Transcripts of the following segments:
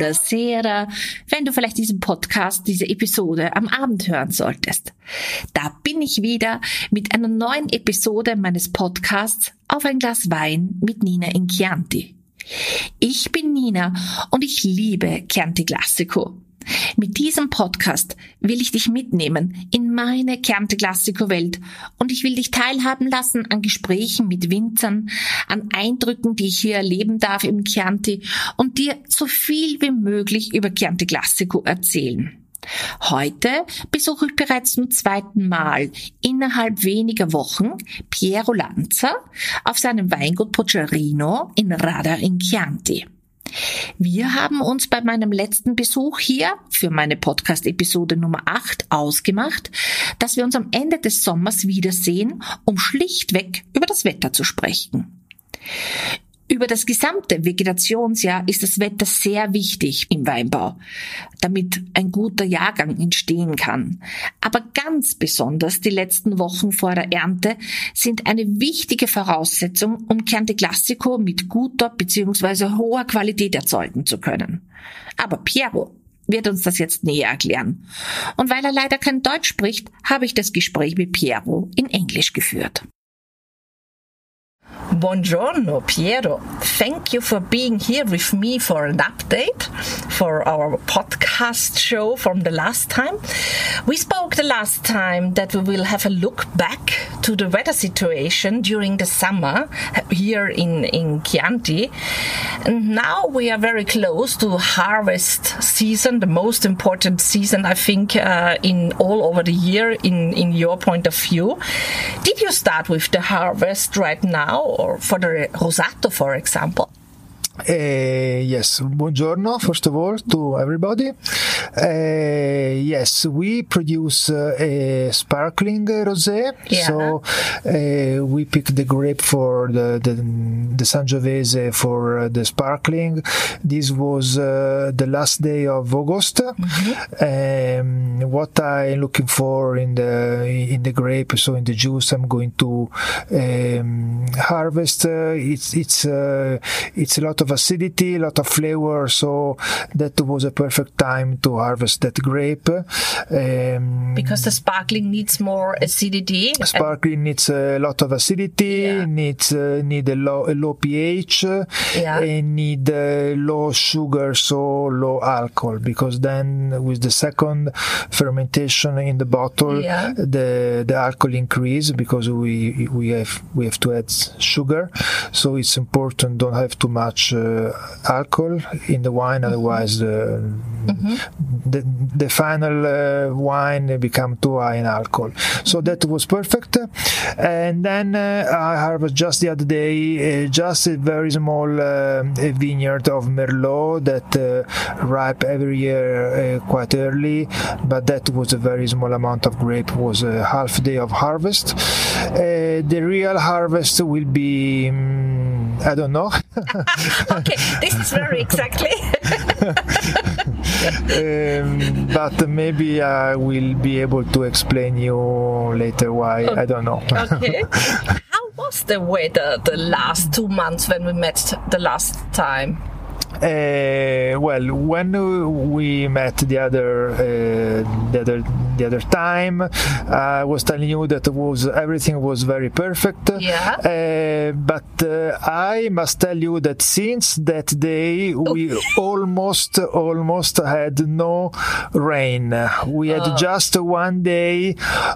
oder buonasera, wenn du vielleicht diesen Podcast, diese Episode am Abend hören solltest. Da bin ich wieder mit einer neuen Episode meines Podcasts Auf ein Glas Wein mit Nina in Chianti. Ich bin Nina und ich liebe Chianti Classico. Mit diesem Podcast will ich dich mitnehmen in meine Chianti Classico Welt und ich will dich teilhaben lassen an Gesprächen mit Winzern, an Eindrücken, die ich hier erleben darf im Chianti und dir so viel wie möglich über Chianti Classico erzählen. Heute besuche ich bereits zum zweiten Mal innerhalb weniger Wochen Piero Lanza auf seinem Weingut Pocerino in Rada in Chianti. Wir haben uns bei meinem letzten Besuch hier für meine Podcast-Episode Nummer 8 ausgemacht, dass wir uns am Ende des Sommers wiedersehen, um schlichtweg über das Wetter zu sprechen. Über das gesamte Vegetationsjahr ist das Wetter sehr wichtig im Weinbau, damit ein guter Jahrgang entstehen kann. Aber ganz besonders die letzten Wochen vor der Ernte sind eine wichtige Voraussetzung, um Chianti Classico mit guter bzw. hoher Qualität erzeugen zu können. Aber Piero wird uns das jetzt näher erklären. Und weil er leider kein Deutsch spricht, habe ich das Gespräch mit Piero in Englisch geführt. Buongiorno, Piero. Thank you for being here with me for an update for our podcast show from the last time. We spoke the last time that we will have a look back to the weather situation during the summer here in, in Chianti. And now we are very close to harvest season, the most important season, I think, uh, in all over the year in, in your point of view. Did you start with the harvest right now or for the Rosato, for example? Uh, yes, buongiorno, first of all, to everybody. Uh, yes, we produce uh, a sparkling rosé. Yeah. So we pick the grape for the, the, the Sangiovese for uh, the sparkling. This was uh, the last day of August. Um, what I'm looking for in the in the grape, so in the juice, I'm going to um, harvest. Uh, it's it's uh, it's a lot of acidity, a lot of flavor. So that was a perfect time to harvest that grape. Um, Because the sparkling needs more acidity. Sparkling needs a lot of acidity, Yeah. needs uh, need a low, a low pH, Yeah. and need uh, low sugar, so low alcohol. Because then with the second fermentation in the bottle, Yeah. the the alcohol increase because we we have we have to add sugar. So it's important don't have too much uh, alcohol in the wine, otherwise uh, the the final uh, wine become too high in alcohol. So that was perfect. And then uh, I harvest just the other day just a very small vineyard of Merlot that ripe every year quite early, but that was a very small amount of grape. Was a half day of harvest. Uh, the real harvest will be. mm, I don't know. okay, this is very exactly. um, but maybe I will be able to explain you later why. I don't know. okay. How was the weather the last two months when we met the last time? Uh, well, when we met the other uh, the other the other time, I was telling you that was everything was very perfect. Yeah. Uh, but uh, I must tell you that since that day we almost almost had no rain. We had just one day.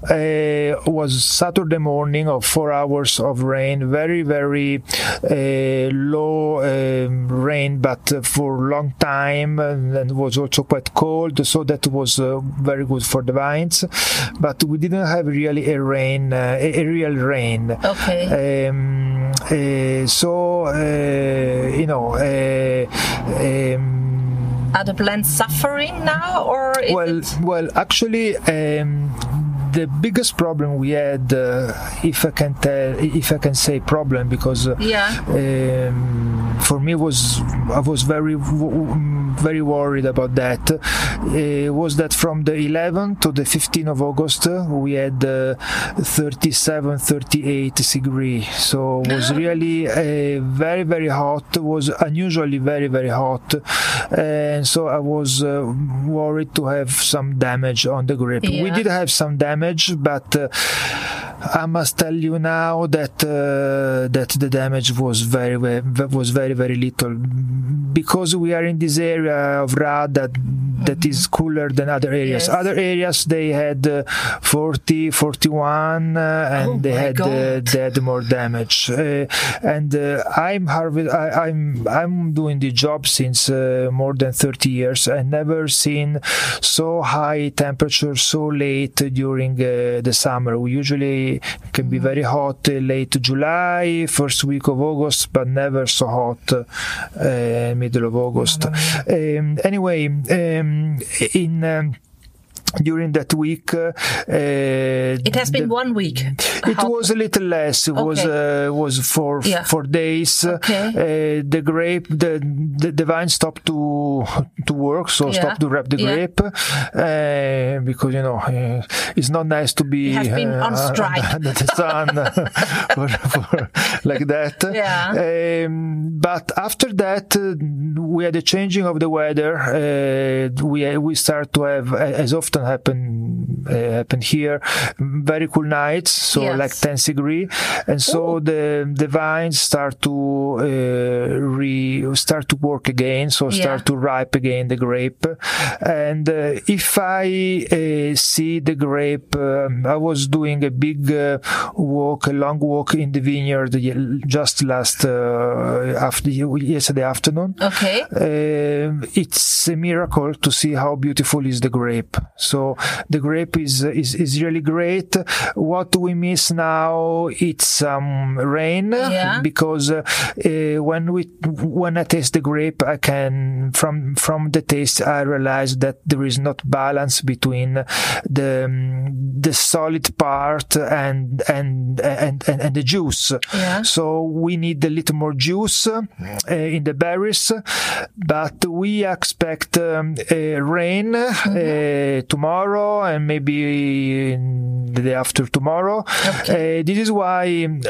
Uh, was Saturday morning of four hours of rain. Very very uh, low um, rain, but for a long time, and, was also quite cold. So that was uh, very good for the vines. But we didn't have really a rain, uh, a, a real rain. Okay. Um, uh, so uh, you know. Uh, um, Are the plants suffering now, or is well, it? well, actually, um, the biggest problem we had, uh, if I can tell, if I can say problem, because uh, Yeah. um, for me was I was very very worried about that. Uh, was that from the 11th to the 15th of August we had uh, 37, 38 degree. So it was really uh, very very hot. It was unusually very very hot, and so I was uh, worried to have some damage on the grip. Yeah. We did have some damage, but. Uh, I must tell you now that uh, that the damage was very, very was very very little because we are in this area of Rad that that is cooler than other areas. Yes. Other areas they had uh, 40, 41, uh, and Oh they had uh, God. they had more damage. Uh, and uh, I'm harvest. I, I'm I'm doing the job since uh, more than 30 years. I never seen so high temperature so late during uh, the summer. We usually can be very hot uh, late July, first week of August, but never so hot uh, middle of August. Um, anyway, um, in um, during that week, uh, It has been the- one week. it How- was a little less. It was Okay. uh, was for Yeah. for days. Okay. Uh, the grape, the, the the vine stopped to to work, so Yeah. stopped to wrap the Yeah. grape uh, because you know uh, it's not nice to be It has been uh, on strike. under the sun for, for, like that. Yeah. Um, but after that, uh, we had a changing of the weather. Uh, we we start to have, as often happen uh, happen here, very cool nights. So Yes. like 10 degree, and so the the vines start to uh, re start to work again. So start Yeah. to ripe again the grape. And uh, if I uh, see the grape, um, I was doing a big uh, walk, a long walk in the vineyard just last uh, after yesterday afternoon. Okay. Um, it's a miracle to see how beautiful is the grape. So the grape is is, is really great. What we miss now it's some rain Yeah. because uh, uh, when we when I taste the grape, I can from from the taste I realize that there is not balance between the um, the solid part and and and and, and the juice. Yeah. So we need a little more juice uh, in the berries, but we expect um, uh, rain uh, tomorrow and maybe the day after tomorrow. Uh, this is why,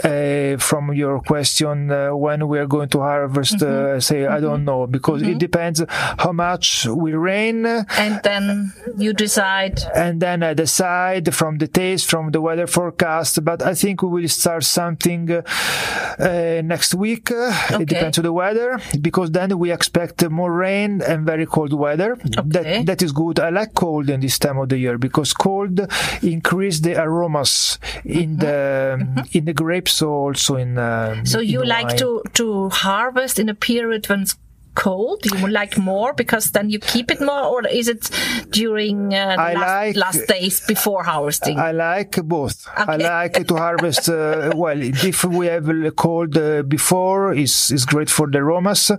uh, from your question, uh, when we are going to harvest, uh, I say I don't know because it depends how much will rain And then you decide. and then I decide from the taste, from the weather forecast. But I think we will start something uh, next week. Okay. It depends on the weather because then we expect more rain and very cold weather. Okay. That that is good. I like cold in this time of the year because cold increase the aromas in the in the grapes, also in. Um, So you the like wine. to to harvest in a period when it's cold? You like more because then you keep it more, or is it during uh, last, like- last days before harvesting? I like both. I like to harvest. Uh, well, if we have a cold uh, before, is is great for the aromas.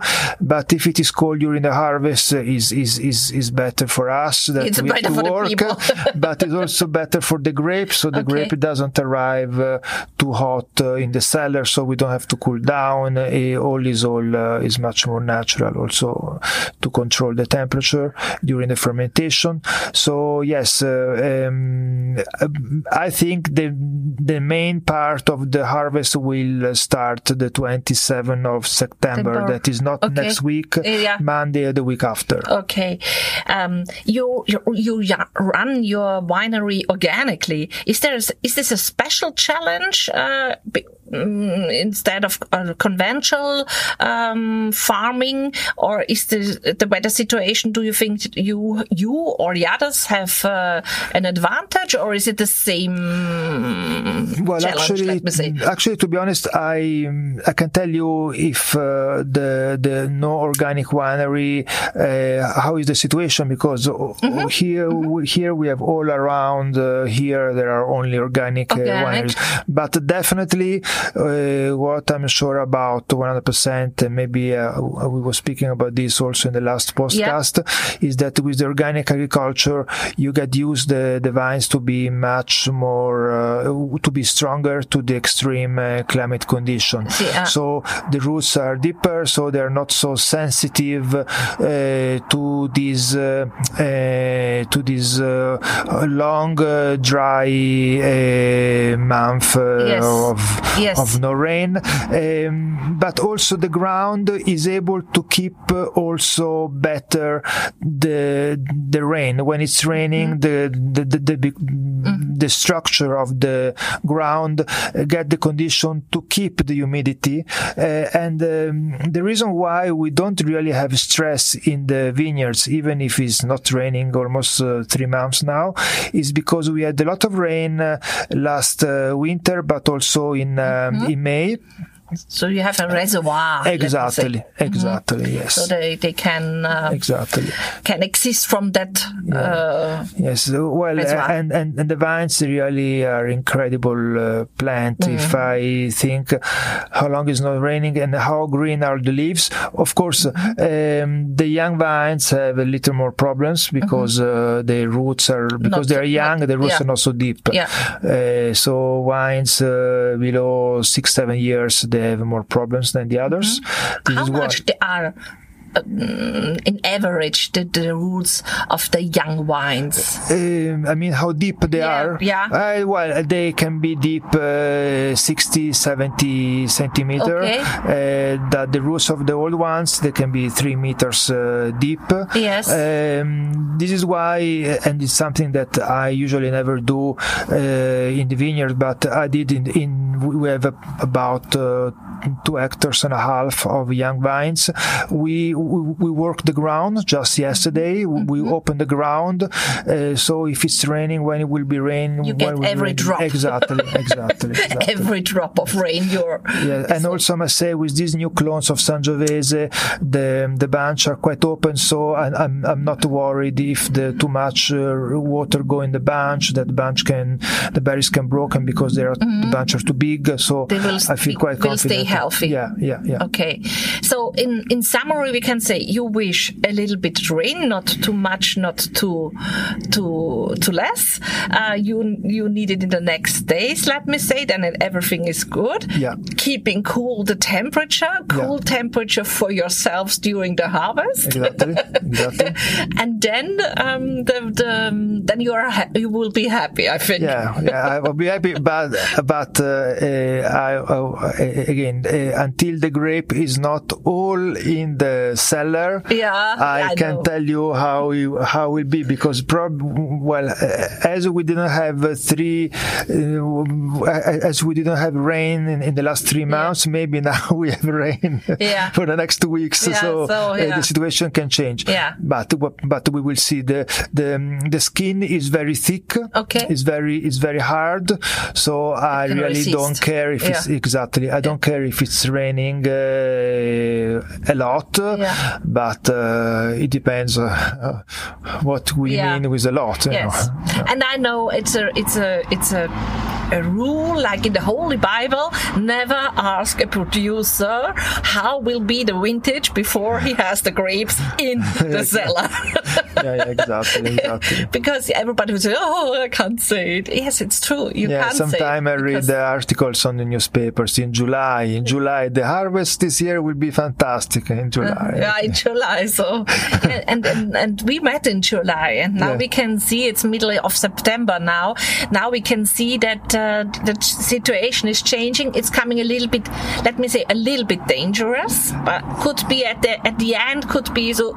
But if it is cold during the harvest, uh, is is is is better for us. That It's we have better to work. people. but it's also better for the grape, so the Okay. grape doesn't arrive uh, too hot uh, in the cellar, so we don't have to cool down. All is all uh, is much more natural, also to control the temperature during the fermentation. So yes, uh, um, I think the the main part of the harvest will start the 27th of September. September. That is not Okay. next week, Yeah. Monday, the week after. Okay. Um, you, you you run your winery organically. Is there is this a special challenge uh, instead of uh, conventional um, farming, or is the the weather situation? Do you think you you or the others have uh, an advantage, or is it the same Well, actually, let me say. actually, to be honest, I I can tell you if uh, the the no organic winery uh, how is the situation because Mm-hmm. here we, here we have all around uh, here there are only organic, uh, Organic. wineries, but definitely uh, what I'm sure about 100%, maybe uh, we were speaking about this also in the last podcast, is that with the organic agriculture, you get used the, the vines to be much more, uh, to be stronger to the extreme uh, climate condition. Yeah. So the roots are deeper, so they're not so sensitive uh, to this uh, uh, to this uh, long uh, dry uh, month uh, Yes. of Yes. of no rain. Um, but also the ground is able to keep uh, also better the the rain when it's raining. The the the, the, big- the structure of the ground uh, get the condition to keep the humidity. Uh, and um, the reason why we don't really have stress in the vineyards, even if it's not raining almost uh, three months now, is because we had a lot of rain uh, last uh, winter, but also in um, in May. So you have a reservoir. me say. Exactly, exactly, yes. So they, they can uh, Exactly. can exist from that. Uh, Yes, uh, well, As and, and, and the vines really are incredible uh, plant. Mm. If I think how long it's not raining and how green are the leaves, of course, Mm-hmm. um, the young vines have a little more problems because uh, the roots are because Mm-hmm. Not- they are young, not- the roots yeah. are not so deep. Yeah. Uh, so vines uh, below six seven years they have more problems than the others. This Mm-hmm. how much they are um, in average the, the roots of the young wines? Um, I mean, how deep they Yeah, are. yeah. Uh, well, they can be deep uh, 60, 70 centimeter. Okay. Uh, the, the roots of the old ones, they can be three meters uh, deep. Yes. Um, this is why, and it's something that I usually never do uh, in the vineyard, but I did in, in we have about uh, two hectares and a half of young vines. We we, we worked the ground just yesterday. We Mm-hmm. opened the ground, uh, so if it's raining, when it will be rain, You when get will every raining. drop. Exactly, exactly, exactly. Every drop of rain, you're Yeah, and also I must say with these new clones of Sangiovese, the the bunch are quite open, so I, I'm I'm not worried if the too much uh, water go in the bunch, that the bunch can the berries can broken because they are the bunch are too big. So I feel quite confident. Healthy. Yeah, yeah, yeah. Okay. So in, in summary, we can say you wish a little bit rain, not too much, not too, too, too less. Uh, you, you need it in the next days, let me say, then everything is good. Yeah. Keeping cool the temperature, cool temperature for yourselves during the harvest. Exactly, exactly. and then, um, the, the, then you are, ha- you will be happy, I think. Yeah, yeah, I will be happy, but but uh, uh, I, uh, uh, until the grape is not all in the cellar. Yeah, I, I can know. tell you how you, how will be because prob well uh, as we didn't have uh, three uh, as we didn't have rain in, in the last three months, maybe now we have rain Yeah. for the next two weeks. Yeah, so so, uh, the situation can change. Yeah. but but we will see the the the skin is very thick. Okay. It's very it's very hard. So I really resist. don't care if it's exactly. I don't care if it's raining uh, a lot, Yeah. but uh, it depends uh, what we Yeah. mean with a lot. Yes, and I know it's a it's a it's a a rule like in the Holy Bible. Never ask a producer how will be the vintage before he has the grapes in the cellar. yeah, yeah, exactly, exactly. because everybody will say, "Oh, I can't say it." Yes, it's true. You Yeah, can't say sometime I read the articles on the newspapers in July. In July, the harvest this year will be fantastic in July. Yeah, in July. So, and, and, and, and we met in July and now Yeah. we can see it's middle of September now. Now we can see that uh, the situation is changing. It's coming a little bit, let me say, a little bit dangerous, but could be at the, at the end, could be so,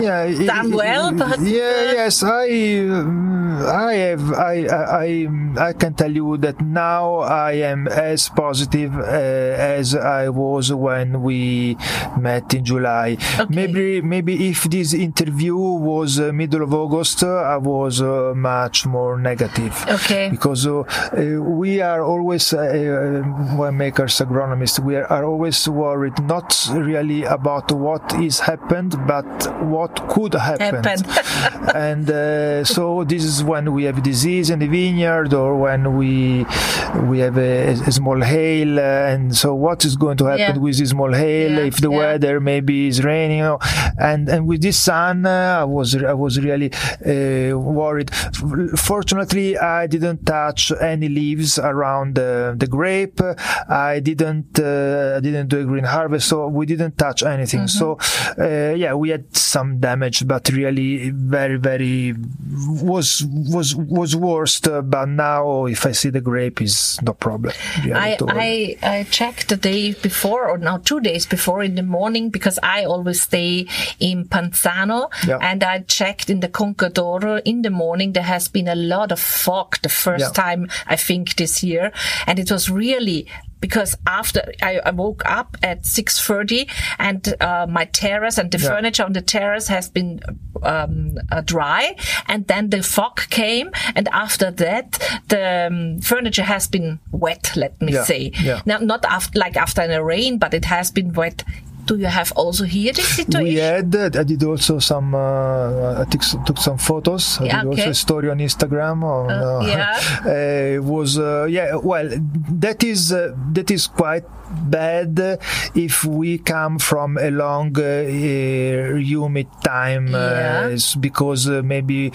yeah, done i- well, but, yeah, uh, yes, I, um, I have, I, I, I, can tell you that now I am as positive uh, as I was when we met in July. Maybe, maybe if this interview was uh, middle of August, uh, I was uh, much more negative. Okay. Because uh, uh, we are always uh, uh, winemakers, agronomists. We are, are always worried not really about what is happened, but what could happen. And uh, so this is when we have disease in the vineyard, or when we we have a, a small hail, uh, and so what is going to happen Yeah. with this small hail Yeah, if the yeah. weather maybe is raining, you know? and and with this sun, uh, I was I was really uh, worried. Fortunately, I didn't touch any leaves around the, the grape. I didn't uh, didn't do a green harvest, so we didn't touch anything. So uh, yeah, we had some damage, but really very very was was was worst. Uh, but now, if I see the grape, is no problem. I. I I checked the day before or now two days before in the morning because I always stay in Panzano Yeah. and I checked in the Conca d'Oro in the morning there has been a lot of fog the first Yeah. time I think this year. And it was really because after I, I woke up at 6.30 and uh, my terrace and the Yeah. furniture on the terrace has been um, uh, dry. And then the fog came. And after that the um, furniture has been wet let me Yeah, say. Yeah. now not after like after a rain but it has been wet do you have also here this situation We had. I did also some. Uh, I took, took some photos. I Yeah, did also a story on Instagram. On, Uh, uh, yeah. uh, was uh, yeah. Well, that is uh, that is quite bad if we come from a long uh, uh, humid time Yeah. uh, because uh, maybe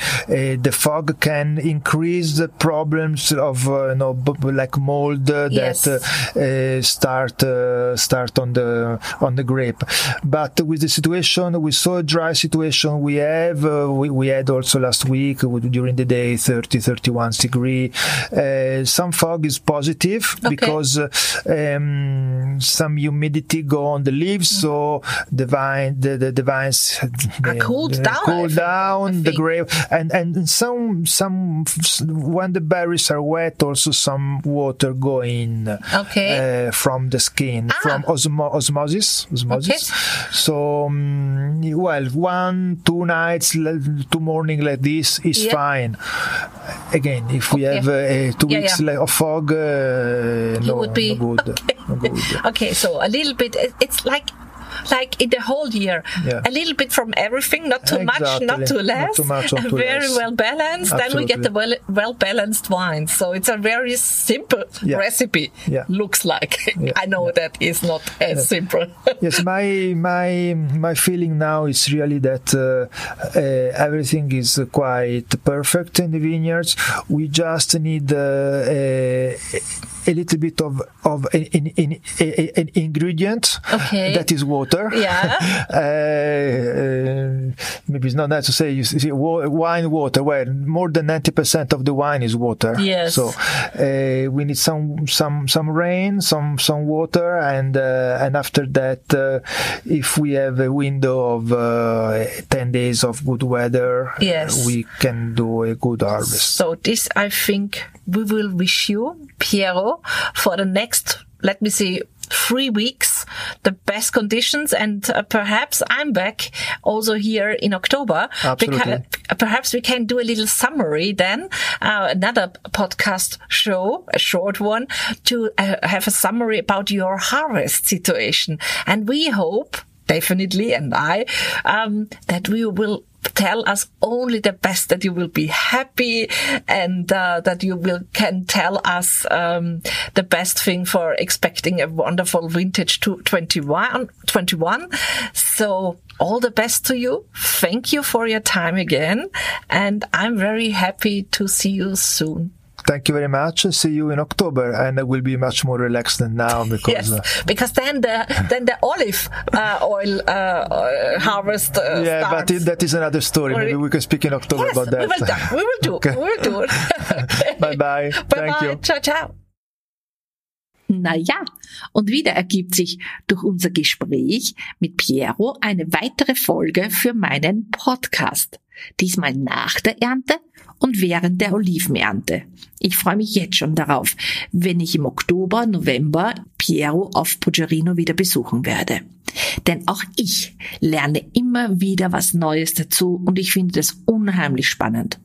the fog can increase the problems of uh, you know like mold Yes. that uh, uh, start uh, start on the on the grape but with the situation we saw a dry situation we have uh, we, we had also last week with- during the day 30 31 degree uh, some fog is positive Okay. because uh, um, some humidity go on the leaves so the vine the, the, the vines they- cooled they down, cool down the grape and and some some when the berries are wet also some water go in Okay. uh, from the skin from Ah. osmo- osmosis osmosis so um, well one two nights two morning like this is Yeah. fine again if we Okay. have uh, two Yeah, weeks yeah. of fog uh, no, would be- no good no good okay so a little bit it's like like in the whole year Yeah. a little bit from everything not too much not Exactly. too Not less too much, not too very less. well balanced then we get the well, well balanced wine so it's a very simple Yeah. recipe Yeah. looks like i know that is not as simple yes my my my feeling now is really that uh, uh, everything is quite perfect in the vineyards we just need uh, a, a little bit of of an, an, an, an ingredient Okay. that is water Yeah. uh, maybe it's not nice to say you see wine water well more than 90% of the wine is water Yes. so uh, we need some some some rain some some water and uh, and after that if we have a window of uh, 10 days of good weather Yes. we can do a good harvest So this, I think, we will wish you, Piero, for the next, let me see, three weeks, the best conditions, and uh, perhaps I'm back also here in October. Absolutely. Perhaps we can do a little summary then, uh, another podcast show, a short one, to uh, have a summary about your harvest situation. And we hope, definitely, and I, um, that we will tell us only the best that you will be happy and uh, that you will can tell us um, the best thing for expecting a wonderful vintage to 21 21 so all the best to you. Thank you for your time again. And i'm very happy to see you soon thank you very much see you in october and i will be much more relaxed than now because Yes, uh, because then the then the olive uh, oil uh, uh, harvest. Uh, yeah but starts. it, that is another story Or- maybe we can speak in october yes, about that we will do. We will do. Okay. We will do it. bye bye Bye thank bye. you Ciao, ciao. Naja, und wieder ergibt sich durch unser Gespräch mit Piero eine weitere Folge für meinen Podcast. Diesmal nach der Ernte und während der Olivenernte. Ich freue mich jetzt schon darauf, wenn ich im Oktober, November Piero auf Poggerino wieder besuchen werde. Denn auch ich lerne immer wieder was Neues dazu und ich finde das unheimlich spannend.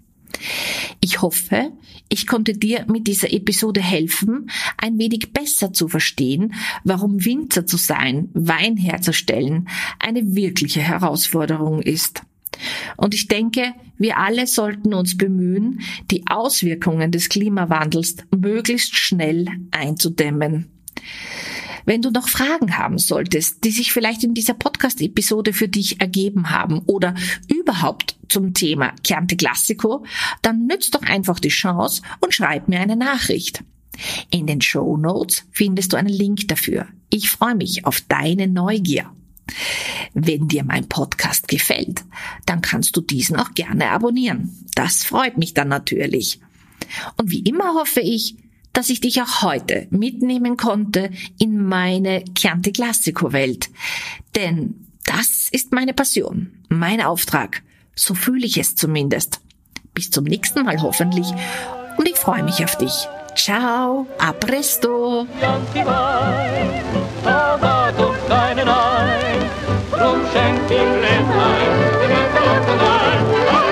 Ich hoffe, ich konnte dir mit dieser Episode helfen, ein wenig besser zu verstehen, warum Winzer zu sein, Wein herzustellen, eine wirkliche Herausforderung ist. Und ich denke, wir alle sollten uns bemühen, die Auswirkungen des Klimawandels möglichst schnell einzudämmen. Wenn du noch Fragen haben solltest, die sich vielleicht in dieser Podcast-Episode für dich ergeben haben oder überhaupt zum Thema Chianti Classico, dann nützt doch einfach die Chance und schreib mir eine Nachricht. In den Show Notes findest du einen Link dafür. Ich freue mich auf deine Neugier. Wenn dir mein Podcast gefällt, dann kannst du diesen auch gerne abonnieren. Das freut mich dann natürlich. Und wie immer hoffe ich, dass ich dich auch heute mitnehmen konnte in meine Chianti Classico Welt. Denn das ist meine Passion, mein Auftrag. So fühle ich es zumindest. Bis zum nächsten Mal hoffentlich. Und ich freue mich auf dich. Ciao, a presto. zum Schenking Gläslein, in den Krokodil.